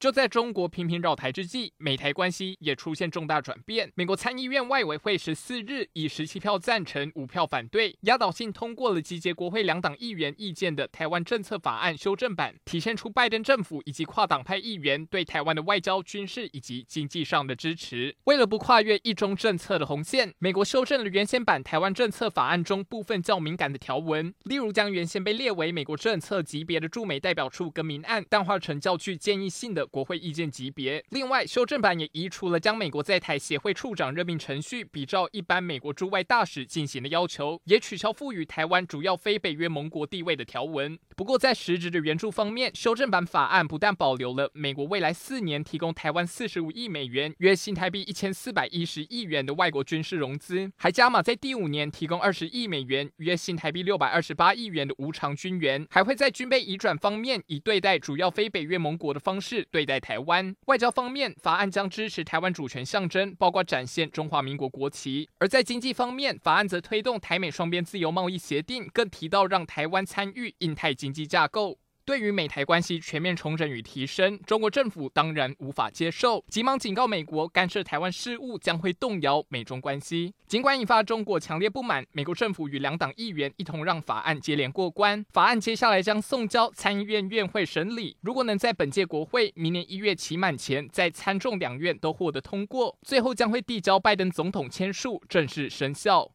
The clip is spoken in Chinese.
就在中国频频扰台之际，美台关系也出现重大转变。美国参议院外委会十四日以十七票赞成、五票反对，压倒性通过了集结国会两党议员意见的台湾政策法案修正版，体现出拜登政府以及跨党派议员对台湾的外交、军事以及经济上的支持。为了不跨越一中政策的红线，美国修正了原先版台湾政策法案中部分较敏感的条文，例如将原先被列为美国政策级别的驻美代表处更名案淡化成较具建议性的。国会意见级别。另外，修正版也移除了将美国在台协会处长任命程序比照一般美国驻外大使进行的要求，也取消赋予台湾主要非北约盟国地位的条文。不过，在实质的援助方面，修正版法案不但保留了美国未来四年提供台湾四十五亿美元（约新台币一千四百一十亿元）的外国军事融资，还加码在第五年提供二十亿美元（约新台币六百二十八亿元）的无偿军援，还会在军备移转方面以对待主要非北约盟国的方式对。对待台湾外交方面，法案将支持台湾主权象征，包括展现中华民国国旗；而在经济方面，法案则推动台美双边自由贸易协定，更提到让台湾参与印太经济架构。对于美台关系全面重整与提升，中国政府当然无法接受，急忙警告美国干涉台湾事务将会动摇美中关系。尽管引发中国强烈不满，美国政府与两党议员一同让法案接连过关。法案接下来将送交参议院院会审理，如果能在本届国会明年一月期满前，在参众两院都获得通过，最后将会递交拜登总统签署，正式生效。